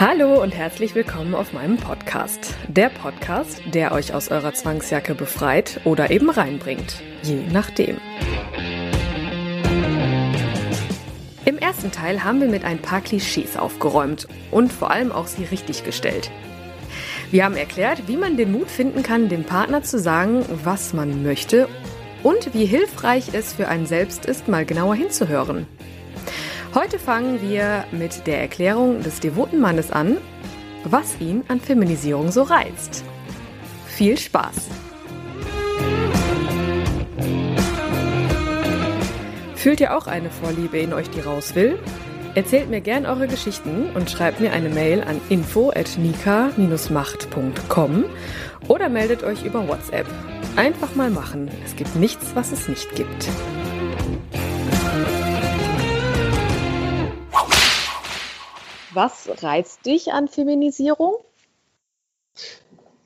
Hallo und herzlich willkommen auf meinem Podcast. Der Podcast, der euch aus eurer Zwangsjacke befreit oder eben reinbringt. Je nachdem. Im ersten Teil haben wir mit ein paar Klischees aufgeräumt und vor allem auch sie richtig gestellt. Wir haben erklärt, wie man den Mut finden kann, dem Partner zu sagen, was man möchte und wie hilfreich es für einen selbst ist, mal genauer hinzuhören. Heute fangen wir mit der Erklärung des devoten Mannes an, was ihn an Feminisierung so reizt. Viel Spaß! Fühlt ihr auch eine Vorliebe in euch, die raus will? Erzählt mir gern eure Geschichten und schreibt mir eine Mail an info@nika-macht.com oder meldet euch über WhatsApp. Einfach mal machen. Es gibt nichts, was es nicht gibt. Was reizt dich an Feminisierung?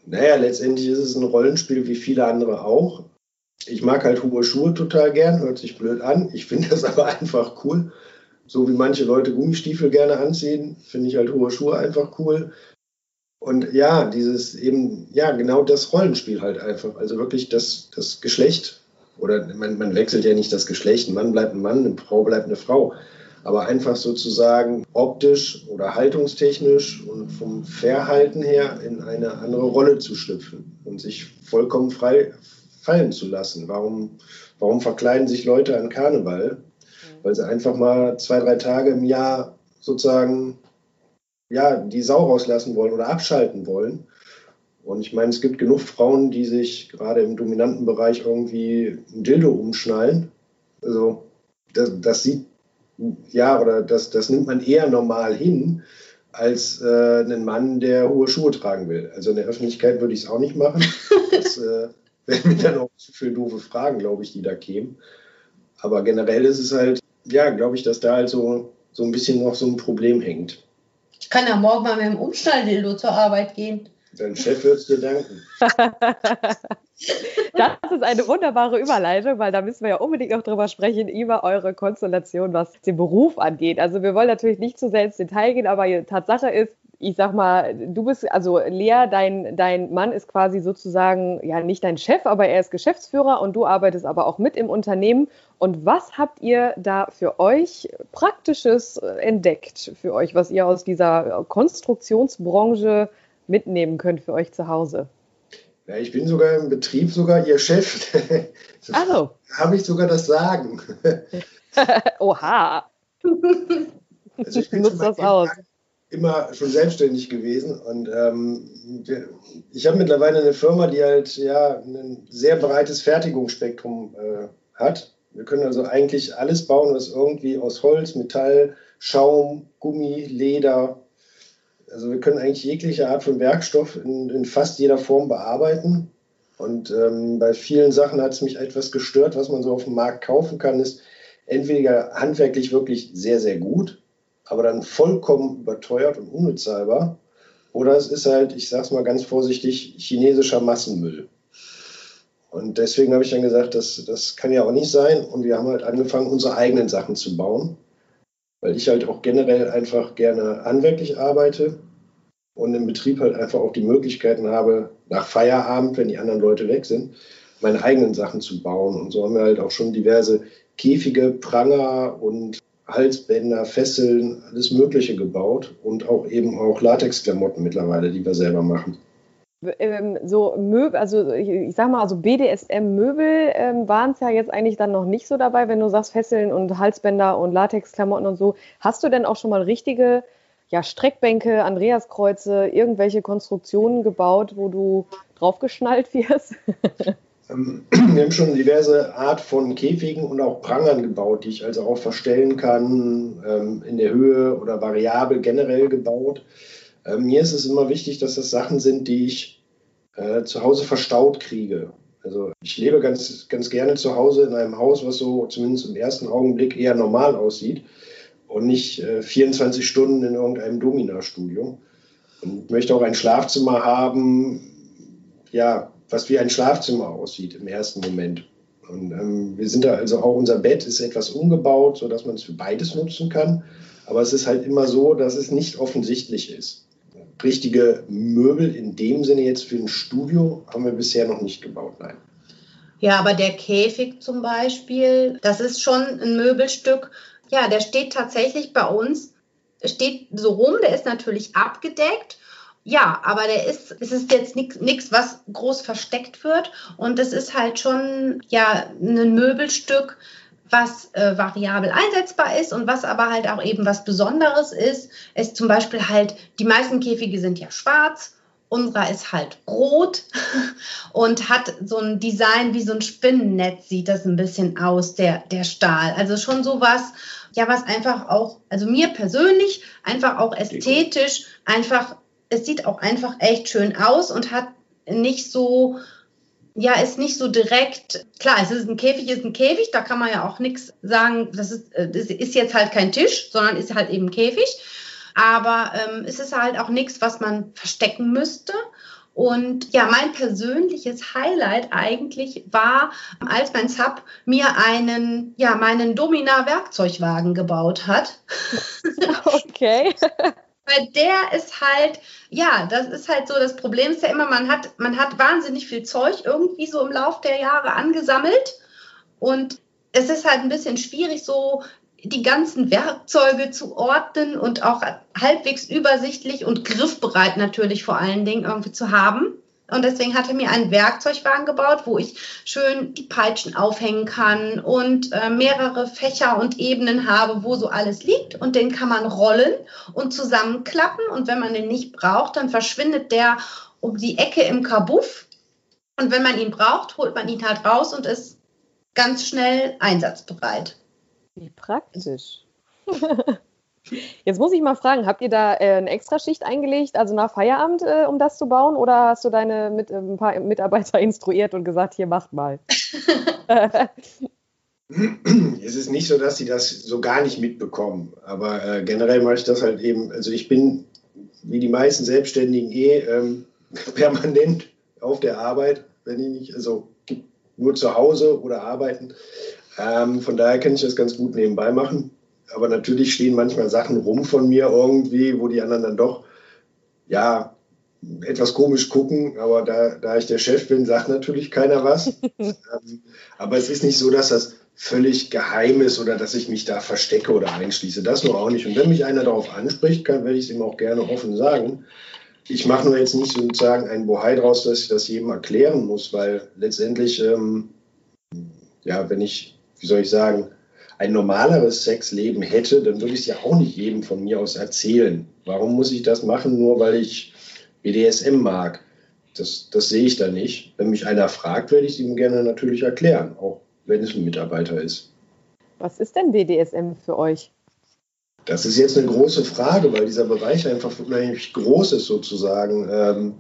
Naja, letztendlich ist es ein Rollenspiel wie viele andere auch. Ich mag halt hohe Schuhe total gern, hört sich blöd an. Ich finde das aber einfach cool. So wie manche Leute Gummistiefel gerne anziehen, finde ich halt hohe Schuhe einfach cool. Und ja, dieses eben, ja, genau das Rollenspiel halt einfach. Also wirklich das, das Geschlecht, oder man, man wechselt ja nicht das Geschlecht, ein Mann bleibt ein Mann, eine Frau bleibt eine Frau aber einfach sozusagen optisch oder haltungstechnisch und vom Verhalten her in eine andere Rolle zu schlüpfen und sich vollkommen frei fallen zu lassen. Warum, warum verkleiden sich Leute an Karneval? Weil sie einfach mal zwei, drei Tage im Jahr sozusagen ja, die Sau rauslassen wollen oder abschalten wollen. Und ich meine, es gibt genug Frauen, die sich gerade im dominanten Bereich irgendwie ein Dildo umschnallen. Also das, das sieht ja, oder das, das nimmt man eher normal hin als äh, einen Mann, der hohe Schuhe tragen will. Also in der Öffentlichkeit würde ich es auch nicht machen. Das äh, wären mir dann auch zu viele doofe Fragen, glaube ich, die da kämen. Aber generell ist es halt, ja, glaube ich, dass da halt so, so ein bisschen noch so ein Problem hängt. Ich kann ja morgen mal mit dem Umschnalldildo zur Arbeit gehen. Dein Chef wird es dir danken. das ist eine wunderbare Überleitung, weil da müssen wir ja unbedingt noch drüber sprechen, über eure Konstellation, was den Beruf angeht. Also wir wollen natürlich nicht zu sehr ins Detail gehen, aber Tatsache ist, ich sag mal, du bist, also Lea, dein, dein Mann ist quasi sozusagen, ja, nicht dein Chef, aber er ist Geschäftsführer und du arbeitest aber auch mit im Unternehmen. Und was habt ihr da für euch Praktisches entdeckt, für euch, was ihr aus dieser Konstruktionsbranche mitnehmen könnt für euch zu Hause? Ja, ich bin sogar im Betrieb sogar Ihr Chef. Also. Habe ich sogar das Sagen. Oha. Also ich bin Nutzt das aus. immer schon selbstständig gewesen und ähm, ich habe mittlerweile eine Firma, die halt ja ein sehr breites Fertigungsspektrum äh, hat. Wir können also eigentlich alles bauen, was irgendwie aus Holz, Metall, Schaum, Gummi, Leder, also wir können eigentlich jegliche Art von Werkstoff in, in fast jeder Form bearbeiten. Und ähm, bei vielen Sachen hat es mich etwas gestört, was man so auf dem Markt kaufen kann, ist entweder handwerklich wirklich sehr, sehr gut, aber dann vollkommen überteuert und unbezahlbar. Oder es ist halt, ich sage es mal ganz vorsichtig, chinesischer Massenmüll. Und deswegen habe ich dann gesagt, das, das kann ja auch nicht sein. Und wir haben halt angefangen, unsere eigenen Sachen zu bauen weil ich halt auch generell einfach gerne handwerklich arbeite und im Betrieb halt einfach auch die Möglichkeiten habe, nach Feierabend, wenn die anderen Leute weg sind, meine eigenen Sachen zu bauen. Und so haben wir halt auch schon diverse Käfige, Pranger und Halsbänder, Fesseln, alles Mögliche gebaut und auch eben auch Latexklamotten mittlerweile, die wir selber machen ähm, so Möbel, also ich, ich, sag mal, also BDSM-Möbel ähm, waren es ja jetzt eigentlich dann noch nicht so dabei, wenn du sagst Fesseln und Halsbänder und Latexklamotten und so. Hast du denn auch schon mal richtige ja, Streckbänke, Andreaskreuze, irgendwelche Konstruktionen gebaut, wo du draufgeschnallt wirst? Ähm, wir haben schon diverse Art von Käfigen und auch Prangern gebaut, die ich also auch verstellen kann, ähm, in der Höhe oder variabel generell gebaut. Ähm, mir ist es immer wichtig, dass das Sachen sind, die ich äh, zu Hause verstaut kriege. Also ich lebe ganz, ganz gerne zu Hause in einem Haus, was so zumindest im ersten Augenblick eher normal aussieht und nicht äh, 24 Stunden in irgendeinem Domina-Studio. Und möchte auch ein Schlafzimmer haben, ja, was wie ein Schlafzimmer aussieht im ersten Moment. Und ähm, wir sind da also auch, unser Bett ist etwas umgebaut, sodass man es für beides nutzen kann. Aber es ist halt immer so, dass es nicht offensichtlich ist. Richtige Möbel in dem Sinne jetzt für ein Studio haben wir bisher noch nicht gebaut, nein. Ja, aber der Käfig zum Beispiel, das ist schon ein Möbelstück. Ja, der steht tatsächlich bei uns, steht so rum, der ist natürlich abgedeckt ja, aber der ist, es ist jetzt nichts, was groß versteckt wird. Und es ist halt schon ja ein Möbelstück, was äh, variabel einsetzbar ist und was aber halt auch eben was Besonderes ist. Es zum Beispiel halt, die meisten Käfige sind ja schwarz. Unserer ist halt rot und hat so ein Design wie so ein Spinnennetz, sieht das ein bisschen aus, der, der Stahl. Also schon sowas, ja, was einfach auch, also mir persönlich einfach auch ästhetisch einfach es sieht auch einfach echt schön aus und hat nicht so, ja, ist nicht so direkt, klar, es ist ein Käfig, ist ein Käfig, da kann man ja auch nichts sagen, das ist, äh, das ist jetzt halt kein Tisch, sondern ist halt eben Käfig. Aber ähm, es ist halt auch nichts, was man verstecken müsste. Und ja, mein persönliches Highlight eigentlich war, als mein Sub mir einen, ja, meinen Domina-Werkzeugwagen gebaut hat. Okay. Weil der ist halt, ja, das ist halt so, das Problem ist ja immer, man hat, man hat wahnsinnig viel Zeug irgendwie so im Lauf der Jahre angesammelt. Und es ist halt ein bisschen schwierig, so die ganzen Werkzeuge zu ordnen und auch halbwegs übersichtlich und griffbereit natürlich vor allen Dingen irgendwie zu haben. Und deswegen hat er mir einen Werkzeugwagen gebaut, wo ich schön die Peitschen aufhängen kann und äh, mehrere Fächer und Ebenen habe, wo so alles liegt. Und den kann man rollen und zusammenklappen. Und wenn man den nicht braucht, dann verschwindet der um die Ecke im Kabuff. Und wenn man ihn braucht, holt man ihn halt raus und ist ganz schnell einsatzbereit. Wie praktisch. Jetzt muss ich mal fragen, habt ihr da äh, eine Extraschicht eingelegt, also nach Feierabend, äh, um das zu bauen? Oder hast du deine mit, äh, ein paar Mitarbeiter instruiert und gesagt, hier macht mal? es ist nicht so, dass sie das so gar nicht mitbekommen. Aber äh, generell mache ich das halt eben, also ich bin wie die meisten Selbstständigen eh ähm, permanent auf der Arbeit, wenn ich nicht, also nur zu Hause oder arbeiten. Ähm, von daher kann ich das ganz gut nebenbei machen aber natürlich stehen manchmal Sachen rum von mir irgendwie, wo die anderen dann doch, ja, etwas komisch gucken, aber da, da ich der Chef bin, sagt natürlich keiner was. Ähm, aber es ist nicht so, dass das völlig geheim ist oder dass ich mich da verstecke oder einschließe. Das nur auch nicht. Und wenn mich einer darauf anspricht, kann, werde ich es ihm auch gerne offen sagen. Ich mache nur jetzt nicht sozusagen ein Bohai draus, dass ich das jedem erklären muss, weil letztendlich, ähm, ja, wenn ich, wie soll ich sagen, ein normaleres Sexleben hätte, dann würde ich es ja auch nicht jedem von mir aus erzählen. Warum muss ich das machen, nur weil ich BDSM mag? Das, das sehe ich da nicht. Wenn mich einer fragt, werde ich es ihm gerne natürlich erklären, auch wenn es ein Mitarbeiter ist. Was ist denn BDSM für euch? Das ist jetzt eine große Frage, weil dieser Bereich einfach unheimlich groß ist sozusagen. Ähm,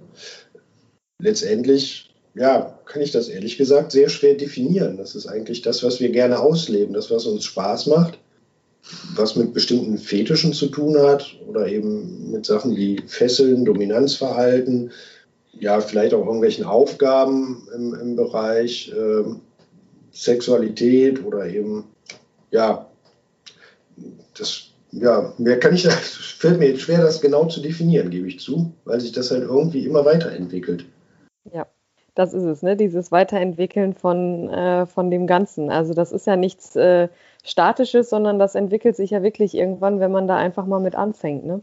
letztendlich ja, kann ich das ehrlich gesagt sehr schwer definieren. Das ist eigentlich das, was wir gerne ausleben, das, was uns Spaß macht, was mit bestimmten Fetischen zu tun hat oder eben mit Sachen wie Fesseln, Dominanzverhalten, ja, vielleicht auch irgendwelchen Aufgaben im, im Bereich äh, Sexualität oder eben, ja, das, ja, mehr kann ich, fällt mir jetzt schwer, das genau zu definieren, gebe ich zu, weil sich das halt irgendwie immer weiterentwickelt. Ja, das ist es, ne? dieses Weiterentwickeln von, äh, von dem Ganzen. Also das ist ja nichts äh, Statisches, sondern das entwickelt sich ja wirklich irgendwann, wenn man da einfach mal mit anfängt. Ne?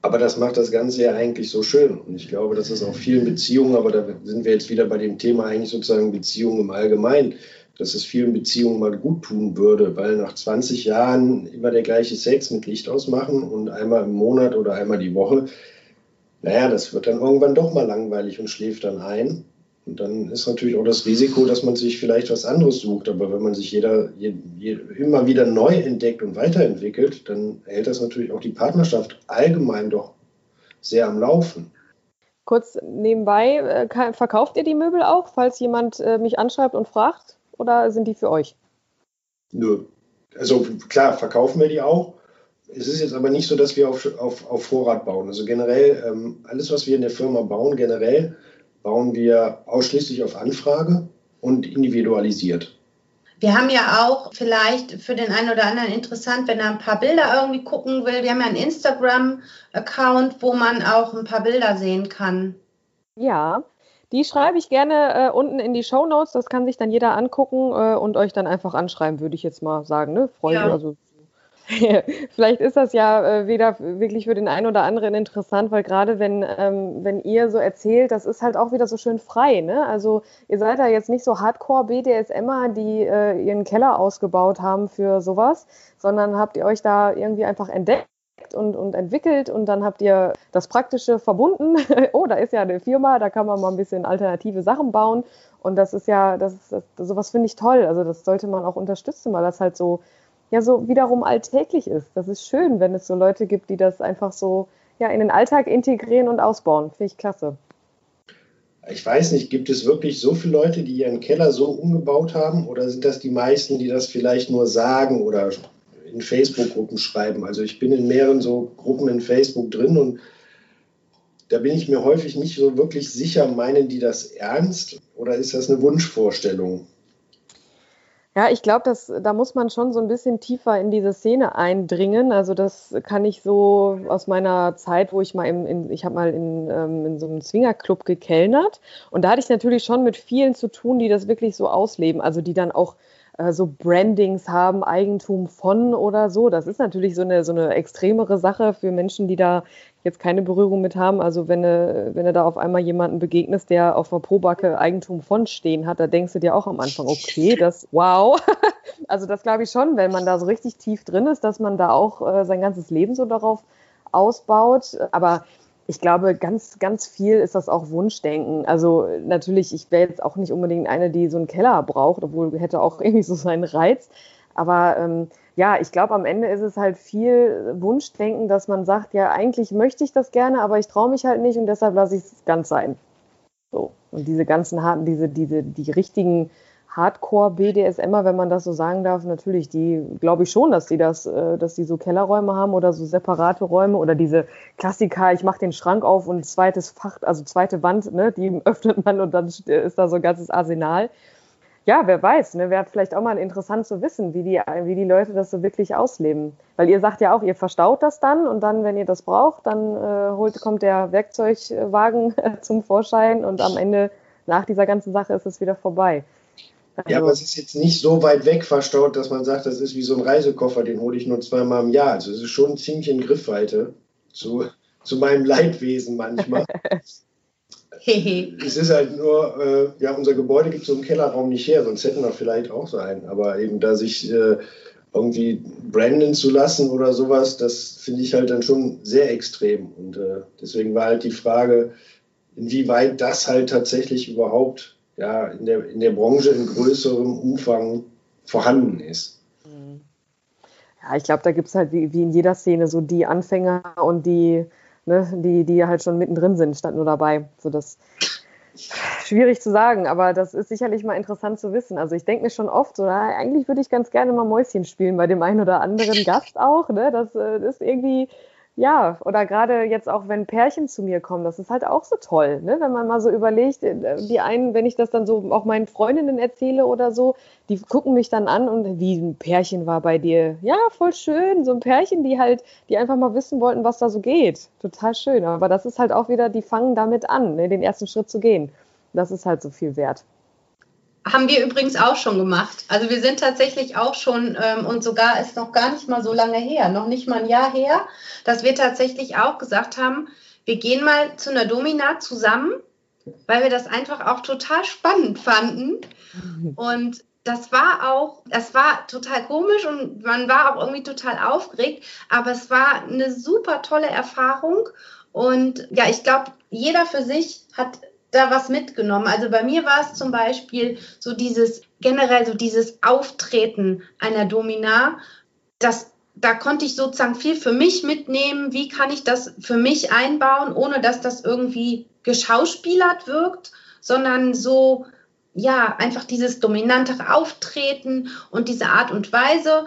Aber das macht das Ganze ja eigentlich so schön. Und ich glaube, das ist auch vielen Beziehungen, aber da sind wir jetzt wieder bei dem Thema eigentlich sozusagen Beziehungen im Allgemeinen, dass es vielen Beziehungen mal gut tun würde, weil nach 20 Jahren immer der gleiche Sex mit Licht ausmachen und einmal im Monat oder einmal die Woche, naja, das wird dann irgendwann doch mal langweilig und schläft dann ein. Und dann ist natürlich auch das Risiko, dass man sich vielleicht was anderes sucht. Aber wenn man sich jeder, je, je, immer wieder neu entdeckt und weiterentwickelt, dann hält das natürlich auch die Partnerschaft allgemein doch sehr am Laufen. Kurz nebenbei, äh, verkauft ihr die Möbel auch, falls jemand äh, mich anschreibt und fragt? Oder sind die für euch? Nö. Also klar, verkaufen wir die auch. Es ist jetzt aber nicht so, dass wir auf, auf, auf Vorrat bauen. Also generell, ähm, alles, was wir in der Firma bauen, generell bauen wir ausschließlich auf Anfrage und individualisiert. Wir haben ja auch vielleicht für den einen oder anderen interessant, wenn er ein paar Bilder irgendwie gucken will. Wir haben ja einen Instagram-Account, wo man auch ein paar Bilder sehen kann. Ja, die schreibe ich gerne äh, unten in die Show Notes. Das kann sich dann jeder angucken äh, und euch dann einfach anschreiben, würde ich jetzt mal sagen. Ne? Freunde, ja. also Vielleicht ist das ja äh, wieder wirklich für den einen oder anderen interessant, weil gerade wenn, ähm, wenn ihr so erzählt, das ist halt auch wieder so schön frei. Ne? Also ihr seid da jetzt nicht so Hardcore-BDSMer, die äh, ihren Keller ausgebaut haben für sowas, sondern habt ihr euch da irgendwie einfach entdeckt und, und entwickelt und dann habt ihr das Praktische verbunden. oh, da ist ja eine Firma, da kann man mal ein bisschen alternative Sachen bauen. Und das ist ja, das, das sowas finde ich toll. Also das sollte man auch unterstützen, weil das halt so ja so wiederum alltäglich ist. Das ist schön, wenn es so Leute gibt, die das einfach so ja, in den Alltag integrieren und ausbauen. Finde ich klasse. Ich weiß nicht, gibt es wirklich so viele Leute, die ihren Keller so umgebaut haben oder sind das die meisten, die das vielleicht nur sagen oder in Facebook-Gruppen schreiben? Also ich bin in mehreren so Gruppen in Facebook drin und da bin ich mir häufig nicht so wirklich sicher, meinen die das ernst oder ist das eine Wunschvorstellung? Ja, ich glaube, da muss man schon so ein bisschen tiefer in diese Szene eindringen. Also das kann ich so aus meiner Zeit, wo ich mal im, in, ich habe mal in, ähm, in so einem Swingerclub gekellnert und da hatte ich natürlich schon mit vielen zu tun, die das wirklich so ausleben, also die dann auch äh, so Brandings haben, Eigentum von oder so. Das ist natürlich so eine, so eine extremere Sache für Menschen, die da jetzt keine Berührung mit haben. Also wenn du, wenn du da auf einmal jemanden begegnest, der auf der Probacke Eigentum von stehen hat, da denkst du dir auch am Anfang, okay, das, wow. also das glaube ich schon, wenn man da so richtig tief drin ist, dass man da auch äh, sein ganzes Leben so darauf ausbaut. Aber ich glaube, ganz, ganz viel ist das auch Wunschdenken. Also natürlich, ich wäre jetzt auch nicht unbedingt eine, die so einen Keller braucht, obwohl hätte auch irgendwie so seinen Reiz. Aber ähm, ja, ich glaube, am Ende ist es halt viel Wunschdenken, dass man sagt, ja, eigentlich möchte ich das gerne, aber ich traue mich halt nicht und deshalb lasse ich es ganz sein. So. Und diese ganzen harten, diese, diese, die richtigen Hardcore-BDSMer, wenn man das so sagen darf, natürlich, die glaube ich schon, dass die das, äh, dass die so Kellerräume haben oder so separate Räume oder diese Klassiker, ich mache den Schrank auf und zweites Fach, also zweite Wand, ne, die öffnet man und dann ist da so ein ganzes Arsenal ja, wer weiß, ne, wäre vielleicht auch mal interessant zu wissen, wie die, wie die Leute das so wirklich ausleben. Weil ihr sagt ja auch, ihr verstaut das dann und dann, wenn ihr das braucht, dann äh, holt, kommt der Werkzeugwagen zum Vorschein und am Ende nach dieser ganzen Sache ist es wieder vorbei. Also, ja, aber es ist jetzt nicht so weit weg verstaut, dass man sagt, das ist wie so ein Reisekoffer, den hole ich nur zweimal im Jahr. Also es ist schon ziemlich in Griffweite zu, zu meinem Leidwesen manchmal. es ist halt nur, äh, ja, unser Gebäude gibt so einen Kellerraum nicht her, sonst hätten wir vielleicht auch so einen. Aber eben da sich äh, irgendwie branden zu lassen oder sowas, das finde ich halt dann schon sehr extrem. Und äh, deswegen war halt die Frage, inwieweit das halt tatsächlich überhaupt ja, in, der, in der Branche in größerem Umfang vorhanden ist. Ja, ich glaube, da gibt es halt wie, wie in jeder Szene so die Anfänger und die ne, die, die halt schon mittendrin sind, stand nur dabei. So das schwierig zu sagen, aber das ist sicherlich mal interessant zu wissen. Also ich denke mir schon oft so, na, eigentlich würde ich ganz gerne mal Mäuschen spielen bei dem einen oder anderen Gast auch. Ne? Das, das äh, ist irgendwie ja, oder gerade jetzt auch, wenn Pärchen zu mir kommen, das ist halt auch so toll, ne? wenn man mal so überlegt, äh, die einen, wenn ich das dann so auch meinen Freundinnen erzähle oder so, die gucken mich dann an und wie ein Pärchen war bei dir. Ja, voll schön, so ein Pärchen, die halt, die einfach mal wissen wollten, was da so geht. Total schön, aber das ist halt auch wieder, die fangen damit an, ne? den ersten Schritt zu gehen. Das ist halt so viel wert. Haben wir übrigens auch schon gemacht. Also wir sind tatsächlich auch schon, ähm, und sogar ist noch gar nicht mal so lange her, noch nicht mal ein Jahr her, dass wir tatsächlich auch gesagt haben, wir gehen mal zu einer Domina zusammen, weil wir das einfach auch total spannend fanden. Und das war auch, das war total komisch und man war auch irgendwie total aufgeregt, aber es war eine super tolle Erfahrung. Und ja, ich glaube, jeder für sich hat da was mitgenommen. Also bei mir war es zum Beispiel so dieses generell so dieses Auftreten einer Domina, das da konnte ich sozusagen viel für mich mitnehmen. Wie kann ich das für mich einbauen, ohne dass das irgendwie geschauspielert wirkt, sondern so, ja, einfach dieses dominantere Auftreten und diese Art und Weise.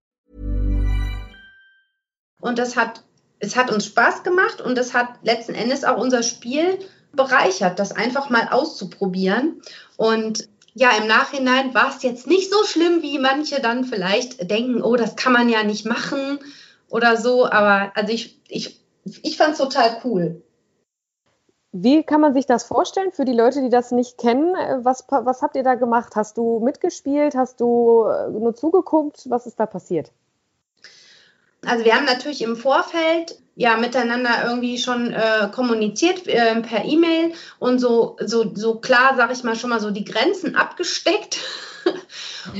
Und das hat es hat uns Spaß gemacht und es hat letzten Endes auch unser Spiel bereichert, das einfach mal auszuprobieren und ja, im Nachhinein war es jetzt nicht so schlimm, wie manche dann vielleicht denken, oh, das kann man ja nicht machen oder so. Aber also ich, ich ich fand es total cool. Wie kann man sich das vorstellen für die Leute, die das nicht kennen? Was, was habt ihr da gemacht? Hast du mitgespielt? Hast du äh, nur zugeguckt? Was ist da passiert? Also wir haben natürlich im Vorfeld ja miteinander irgendwie schon äh, kommuniziert äh, per E-Mail und so, so, so klar, sag ich mal, schon mal so die Grenzen abgesteckt.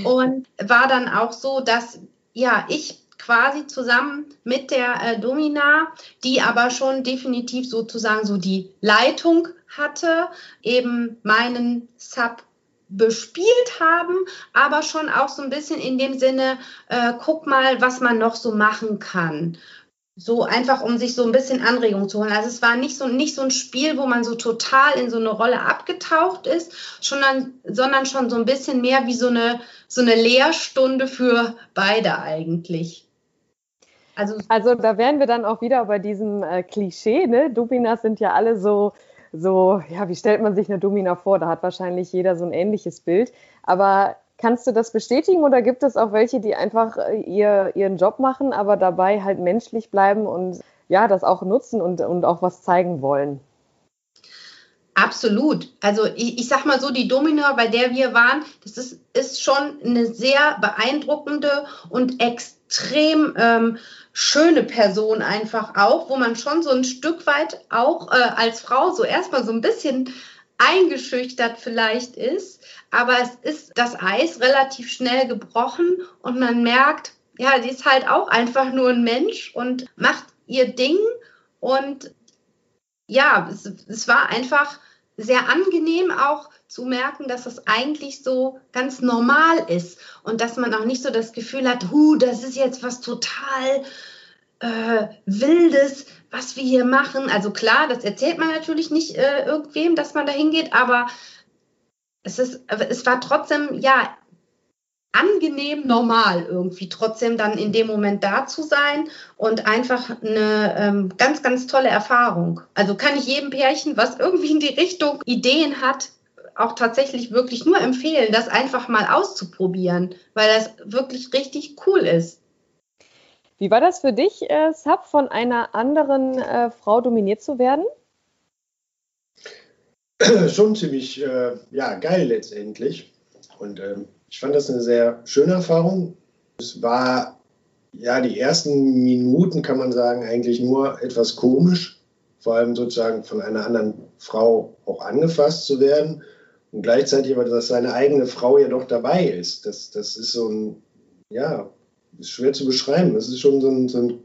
und war dann auch so, dass ja, ich quasi zusammen mit der äh, Domina, die aber schon definitiv sozusagen so die Leitung hatte, eben meinen Sub bespielt haben, aber schon auch so ein bisschen in dem Sinne, äh, guck mal, was man noch so machen kann. So einfach, um sich so ein bisschen Anregung zu holen. Also es war nicht so, nicht so ein Spiel, wo man so total in so eine Rolle abgetaucht ist, sondern, sondern schon so ein bisschen mehr wie so eine, so eine Lehrstunde für beide eigentlich. Also, also da wären wir dann auch wieder bei diesem äh, Klischee, ne? Dominas sind ja alle so, so, ja, wie stellt man sich eine Domina vor? Da hat wahrscheinlich jeder so ein ähnliches Bild. Aber kannst du das bestätigen oder gibt es auch welche, die einfach äh, ihr, ihren Job machen, aber dabei halt menschlich bleiben und ja, das auch nutzen und, und auch was zeigen wollen? Absolut. Also ich, ich sag mal so, die Domina, bei der wir waren, das ist, ist schon eine sehr beeindruckende und extrem ähm, schöne Person einfach auch, wo man schon so ein Stück weit auch äh, als Frau so erstmal so ein bisschen eingeschüchtert vielleicht ist. Aber es ist das Eis relativ schnell gebrochen und man merkt, ja, sie ist halt auch einfach nur ein Mensch und macht ihr Ding. Und ja, es, es war einfach sehr angenehm auch zu merken, dass es eigentlich so ganz normal ist und dass man auch nicht so das Gefühl hat, hu, das ist jetzt was total äh, Wildes, was wir hier machen. Also klar, das erzählt man natürlich nicht äh, irgendwem, dass man da hingeht, aber es, ist, es war trotzdem, ja, angenehm normal irgendwie trotzdem dann in dem Moment da zu sein und einfach eine ähm, ganz, ganz tolle Erfahrung. Also kann ich jedem Pärchen, was irgendwie in die Richtung Ideen hat, auch tatsächlich wirklich nur empfehlen, das einfach mal auszuprobieren, weil das wirklich richtig cool ist. Wie war das für dich, äh, Sab, von einer anderen äh, Frau dominiert zu werden? Schon ziemlich äh, ja, geil letztendlich. Und ähm, ich fand das eine sehr schöne Erfahrung. Es war ja die ersten Minuten, kann man sagen, eigentlich nur etwas komisch, vor allem sozusagen von einer anderen Frau auch angefasst zu werden und gleichzeitig aber, dass seine eigene Frau ja doch dabei ist. Das, das ist so ein, ja, ist schwer zu beschreiben. Das ist schon so ein, so ein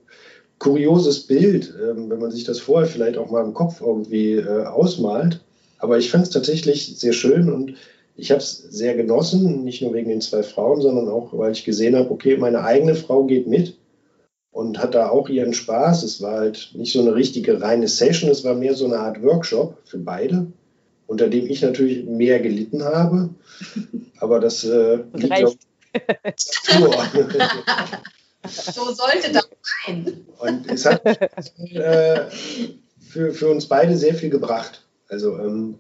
kurioses Bild, ähm, wenn man sich das vorher vielleicht auch mal im Kopf irgendwie äh, ausmalt. Aber ich fand es tatsächlich sehr schön und ich habe es sehr genossen, nicht nur wegen den zwei Frauen, sondern auch, weil ich gesehen habe, okay, meine eigene Frau geht mit und hat da auch ihren Spaß. Es war halt nicht so eine richtige reine Session, es war mehr so eine Art Workshop für beide unter dem ich natürlich mehr gelitten habe. Aber das äh, liegt auf So sollte das sein. Und es hat äh, für, für uns beide sehr viel gebracht. Also ähm,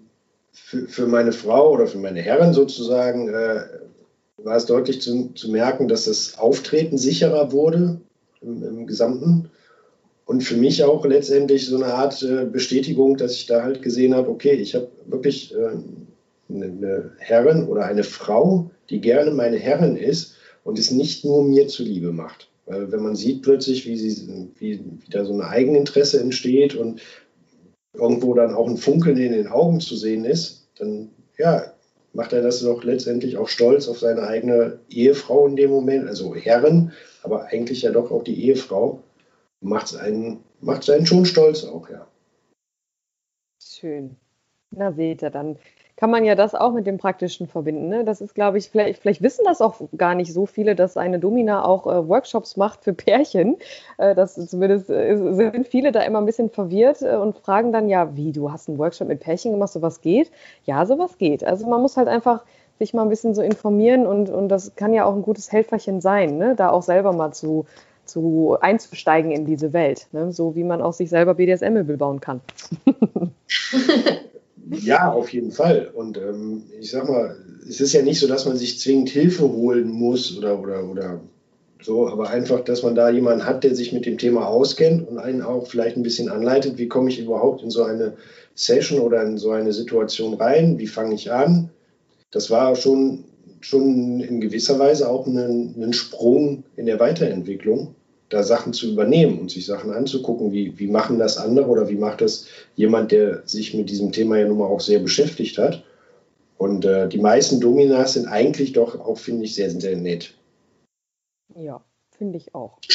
für, für meine Frau oder für meine Herren sozusagen äh, war es deutlich zu, zu merken, dass das Auftreten sicherer wurde im, im Gesamten. Und für mich auch letztendlich so eine Art äh, Bestätigung, dass ich da halt gesehen habe, okay, ich habe wirklich äh, eine Herrin oder eine Frau, die gerne meine Herrin ist und es nicht nur mir zuliebe macht. Weil wenn man sieht plötzlich, wie, sie, wie, wie da so ein Eigeninteresse entsteht und irgendwo dann auch ein Funkeln in den Augen zu sehen ist, dann ja, macht er das doch letztendlich auch stolz auf seine eigene Ehefrau in dem Moment, also Herrin, aber eigentlich ja doch auch die Ehefrau. Macht einen, macht's einen schon stolz auch, ja. Schön. Na seht ihr, dann kann man ja das auch mit dem Praktischen verbinden. Ne? Das ist, glaube ich, vielleicht, vielleicht, wissen das auch gar nicht so viele, dass eine Domina auch äh, Workshops macht für Pärchen. Äh, das zumindest äh, sind viele da immer ein bisschen verwirrt äh, und fragen dann, ja, wie, du hast einen Workshop mit Pärchen gemacht, sowas geht? Ja, sowas geht. Also man muss halt einfach sich mal ein bisschen so informieren und, und das kann ja auch ein gutes Helferchen sein, ne? da auch selber mal zu, zu einzusteigen in diese Welt, ne? so wie man auch sich selber BDSM-Möbel bauen kann. Ja, auf jeden Fall. Und ähm, ich sag mal, es ist ja nicht so, dass man sich zwingend Hilfe holen muss oder, oder, oder so, aber einfach, dass man da jemanden hat, der sich mit dem Thema auskennt und einen auch vielleicht ein bisschen anleitet, wie komme ich überhaupt in so eine Session oder in so eine Situation rein, wie fange ich an. Das war schon, schon in gewisser Weise auch ein, ein Sprung in der Weiterentwicklung da Sachen zu übernehmen und sich Sachen anzugucken, wie, wie machen das andere oder wie macht das jemand, der sich mit diesem Thema ja nun mal auch sehr beschäftigt hat. Und äh, die meisten Dominas sind eigentlich doch auch, finde ich, sehr, sehr nett. Ja, finde ich auch.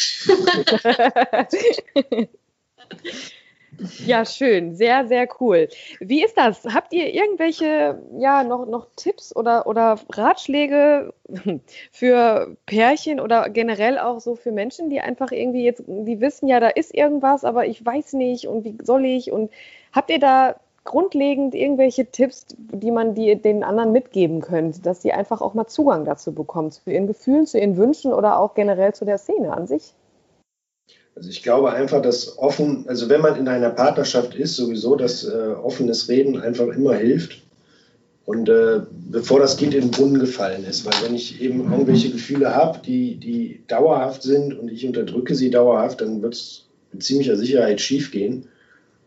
Ja, schön. Sehr, sehr cool. Wie ist das? Habt ihr irgendwelche, ja, noch, noch Tipps oder, oder Ratschläge für Pärchen oder generell auch so für Menschen, die einfach irgendwie jetzt, die wissen ja, da ist irgendwas, aber ich weiß nicht und wie soll ich? Und habt ihr da grundlegend irgendwelche Tipps, die man die, den anderen mitgeben könnt, dass sie einfach auch mal Zugang dazu bekommen, zu ihren Gefühlen, zu ihren Wünschen oder auch generell zu der Szene an sich? Also ich glaube einfach, dass offen, also wenn man in einer Partnerschaft ist, sowieso, dass äh, offenes Reden einfach immer hilft. Und äh, bevor das Kind in den Brunnen gefallen ist, weil wenn ich eben irgendwelche Gefühle habe, die, die dauerhaft sind und ich unterdrücke sie dauerhaft, dann wird es mit ziemlicher Sicherheit schiefgehen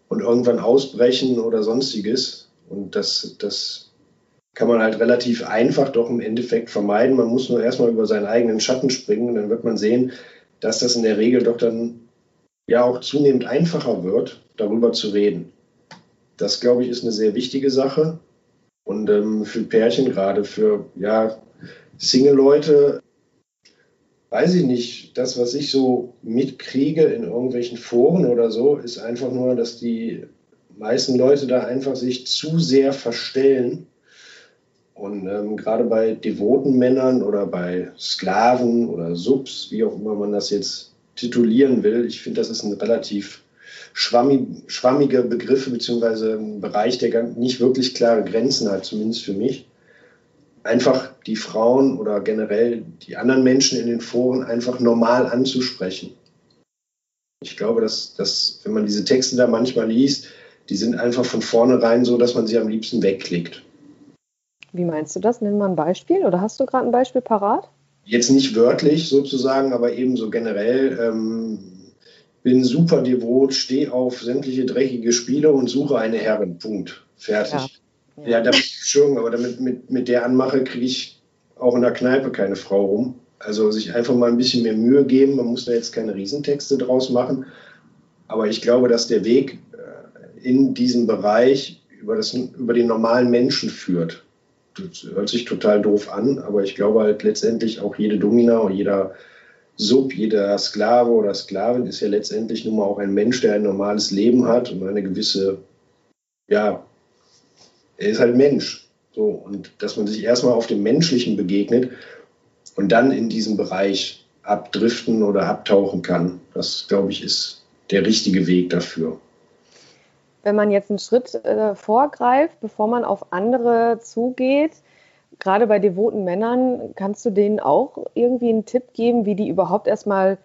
und irgendwann ausbrechen oder sonstiges. Und das, das kann man halt relativ einfach doch im Endeffekt vermeiden. Man muss nur erstmal über seinen eigenen Schatten springen und dann wird man sehen, dass das in der Regel doch dann ja auch zunehmend einfacher wird, darüber zu reden. Das, glaube ich, ist eine sehr wichtige Sache. Und ähm, für Pärchen, gerade für ja, Single-Leute, weiß ich nicht, das, was ich so mitkriege in irgendwelchen Foren oder so, ist einfach nur, dass die meisten Leute da einfach sich zu sehr verstellen und ähm, gerade bei devoten Männern oder bei Sklaven oder Subs, wie auch immer man das jetzt titulieren will, ich finde, das ist ein relativ schwammig, schwammiger Begriff beziehungsweise ein Bereich, der nicht wirklich klare Grenzen hat, zumindest für mich. Einfach die Frauen oder generell die anderen Menschen in den Foren einfach normal anzusprechen. Ich glaube, dass, dass wenn man diese Texte da manchmal liest, die sind einfach von vornherein so, dass man sie am liebsten wegklickt. Wie meinst du das? Nimm mal ein Beispiel oder hast du gerade ein Beispiel parat? Jetzt nicht wörtlich sozusagen, aber eben so generell. Ähm, bin super devot, stehe auf sämtliche dreckige Spiele und suche eine Herrin. Punkt. Fertig. Ja, ja. ja damit, Entschuldigung, aber damit, mit, mit der Anmache kriege ich auch in der Kneipe keine Frau rum. Also sich einfach mal ein bisschen mehr Mühe geben. Man muss da jetzt keine Riesentexte draus machen. Aber ich glaube, dass der Weg äh, in diesem Bereich über, das, über den normalen Menschen führt das hört sich total doof an, aber ich glaube halt letztendlich auch jede Domina und jeder Sub, jeder Sklave oder Sklavin ist ja letztendlich nun mal auch ein Mensch, der ein normales Leben hat und eine gewisse, ja, er ist halt Mensch. So, und dass man sich erstmal auf dem Menschlichen begegnet und dann in diesem Bereich abdriften oder abtauchen kann, das glaube ich ist der richtige Weg dafür wenn man jetzt einen Schritt äh, vorgreift, bevor man auf andere zugeht, gerade bei devoten Männern, kannst du denen auch irgendwie einen Tipp geben, wie die überhaupt erstmal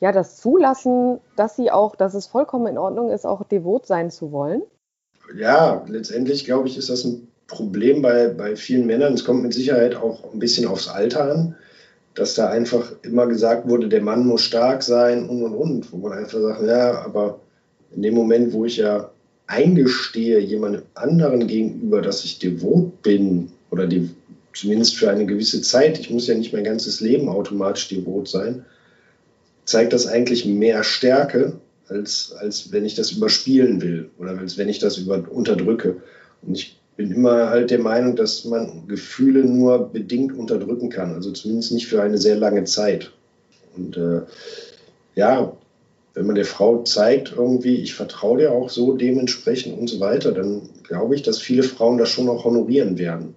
ja, das zulassen, dass sie auch, dass es vollkommen in Ordnung ist, auch devot sein zu wollen? Ja, letztendlich glaube ich, ist das ein Problem bei, bei vielen Männern. Es kommt mit Sicherheit auch ein bisschen aufs Alter an. dass da einfach immer gesagt wurde, der Mann muss stark sein und und und, wo man einfach sagt, ja, aber in dem Moment, wo ich ja eingestehe jemandem anderen gegenüber, dass ich devot bin oder die, zumindest für eine gewisse Zeit, ich muss ja nicht mein ganzes Leben automatisch devot sein, zeigt das eigentlich mehr Stärke, als, als wenn ich das überspielen will oder als wenn ich das über, unterdrücke. Und ich bin immer halt der Meinung, dass man Gefühle nur bedingt unterdrücken kann, also zumindest nicht für eine sehr lange Zeit. Und äh, ja, wenn man der Frau zeigt, irgendwie, ich vertraue dir auch so dementsprechend und so weiter, dann glaube ich, dass viele Frauen das schon auch honorieren werden.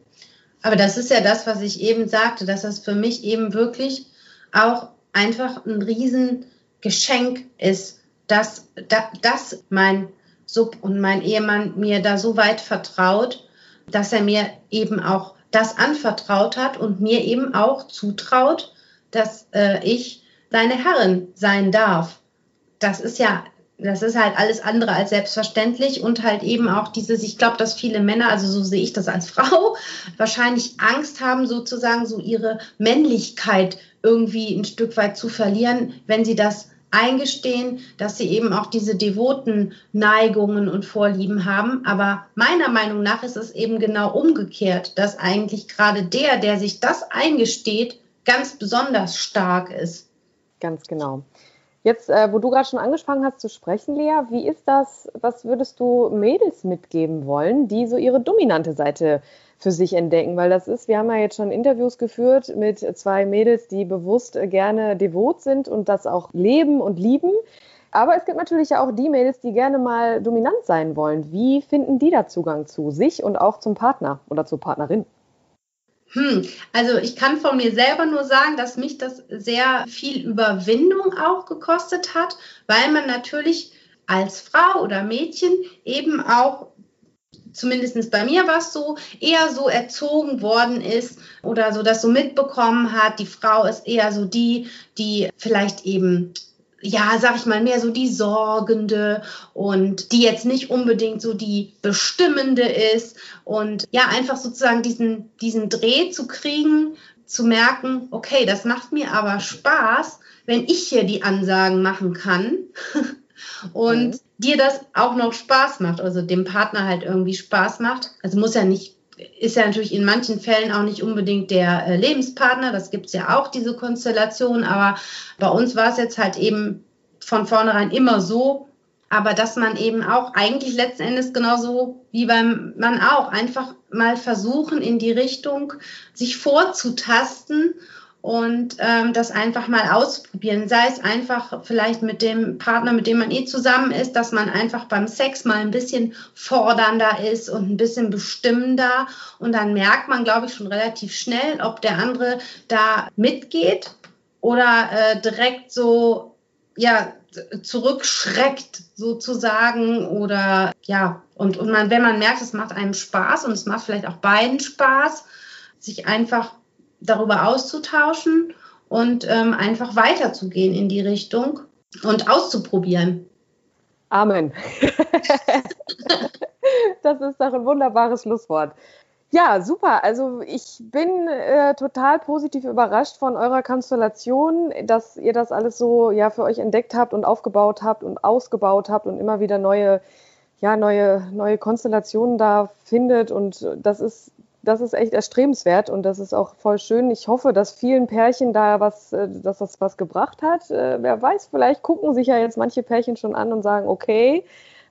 Aber das ist ja das, was ich eben sagte, dass das für mich eben wirklich auch einfach ein Riesengeschenk ist, dass, dass mein Sub und mein Ehemann mir da so weit vertraut, dass er mir eben auch das anvertraut hat und mir eben auch zutraut, dass äh, ich seine Herrin sein darf. Das ist ja, das ist halt alles andere als selbstverständlich und halt eben auch dieses, ich glaube, dass viele Männer, also so sehe ich das als Frau, wahrscheinlich Angst haben, sozusagen so ihre Männlichkeit irgendwie ein Stück weit zu verlieren, wenn sie das eingestehen, dass sie eben auch diese devoten Neigungen und Vorlieben haben. Aber meiner Meinung nach ist es eben genau umgekehrt, dass eigentlich gerade der, der sich das eingesteht, ganz besonders stark ist. Ganz genau. Jetzt, äh, wo du gerade schon angefangen hast zu sprechen, Lea, wie ist das, was würdest du Mädels mitgeben wollen, die so ihre dominante Seite für sich entdecken, weil das ist, wir haben ja jetzt schon Interviews geführt mit zwei Mädels, die bewusst gerne devot sind und das auch leben und lieben. Aber es gibt natürlich ja auch die Mädels, die gerne mal dominant sein wollen. Wie finden die da Zugang zu sich und auch zum Partner oder zur Partnerin? Hm, also ich kann von mir selber nur sagen, dass mich das sehr viel Überwindung auch gekostet hat, weil man natürlich als Frau oder Mädchen eben auch zumindest bei mir war es so, eher so erzogen worden ist oder so das so mitbekommen hat, die Frau ist eher so die, die vielleicht eben ja, sag ich mal, mehr so die Sorgende und die jetzt nicht unbedingt so die Bestimmende ist und ja, einfach sozusagen diesen, diesen Dreh zu kriegen, zu merken, okay, das macht mir aber Spaß, wenn ich hier die Ansagen machen kann und mhm. dir das auch noch Spaß macht, also dem Partner halt irgendwie Spaß macht. Also muss ja nicht, ist ja natürlich in manchen Fällen auch nicht unbedingt der äh, Lebenspartner, das gibt es ja auch, diese Konstellation, aber bei uns war es jetzt halt eben von vornherein immer so, aber dass man eben auch eigentlich letzten Endes genauso wie beim Mann auch einfach mal versuchen in die Richtung sich vorzutasten und ähm, das einfach mal ausprobieren. Sei es einfach vielleicht mit dem Partner, mit dem man eh zusammen ist, dass man einfach beim Sex mal ein bisschen fordernder ist und ein bisschen bestimmender. Und dann merkt man, glaube ich, schon relativ schnell, ob der andere da mitgeht oder äh, direkt so, ja, zurückschreckt sozusagen oder ja, und, und man, wenn man merkt, es macht einem Spaß und es macht vielleicht auch beiden Spaß, sich einfach darüber auszutauschen und ähm, einfach weiterzugehen in die Richtung und auszuprobieren. Amen. das ist doch ein wunderbares Schlusswort. Ja, super. Also ich bin äh, total positiv überrascht von eurer Konstellation, dass ihr das alles so ja für euch entdeckt habt und aufgebaut habt und ausgebaut habt und immer wieder neue ja neue neue Konstellationen da findet und das ist das ist echt erstrebenswert und das ist auch voll schön. Ich hoffe, dass vielen Pärchen da was, äh, dass das was gebracht hat. Äh, wer weiß, vielleicht gucken sich ja jetzt manche Pärchen schon an und sagen, okay,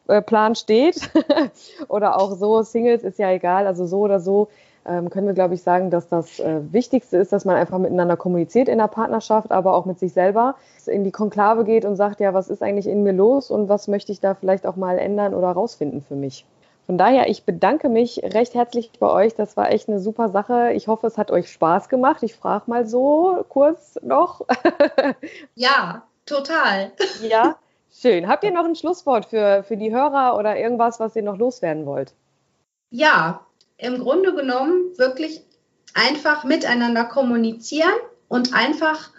äh, Plan steht. oder auch so, Singles ist ja egal, also so oder so ähm, können wir, glaube ich, sagen, dass das Wichtigste ist, dass man einfach miteinander kommuniziert in der Partnerschaft, aber auch mit sich selber in die Konklave geht und sagt, ja, was ist eigentlich in mir los und was möchte ich da vielleicht auch mal ändern oder rausfinden für mich. Von daher, ich bedanke mich recht herzlich bei euch. Das war echt eine super Sache. Ich hoffe, es hat euch Spaß gemacht. Ich frage mal so kurz noch. ja, total. Ja, schön. Habt ihr noch ein Schlusswort für, für die Hörer oder irgendwas, was ihr noch loswerden wollt? Ja, im Grunde genommen wirklich einfach miteinander kommunizieren und einfach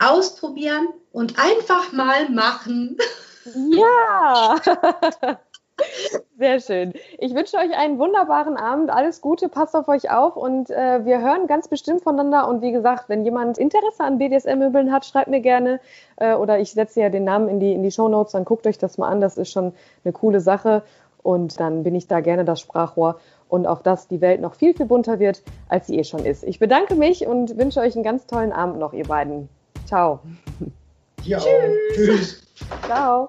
ausprobieren und einfach mal machen. Ja. Sehr schön. Ich wünsche euch einen wunderbaren Abend. Alles Gute, passt auf euch auf und äh, wir hören ganz bestimmt voneinander. Und wie gesagt, wenn jemand Interesse an BDSM-Möbeln hat, schreibt mir gerne äh, oder ich setze ja den Namen in die, in die Show Notes, dann guckt euch das mal an. Das ist schon eine coole Sache und dann bin ich da gerne das Sprachrohr und auch, dass die Welt noch viel, viel bunter wird, als sie eh schon ist. Ich bedanke mich und wünsche euch einen ganz tollen Abend noch, ihr beiden. Ciao. Ja, Tschüss. Tschüss. Ciao.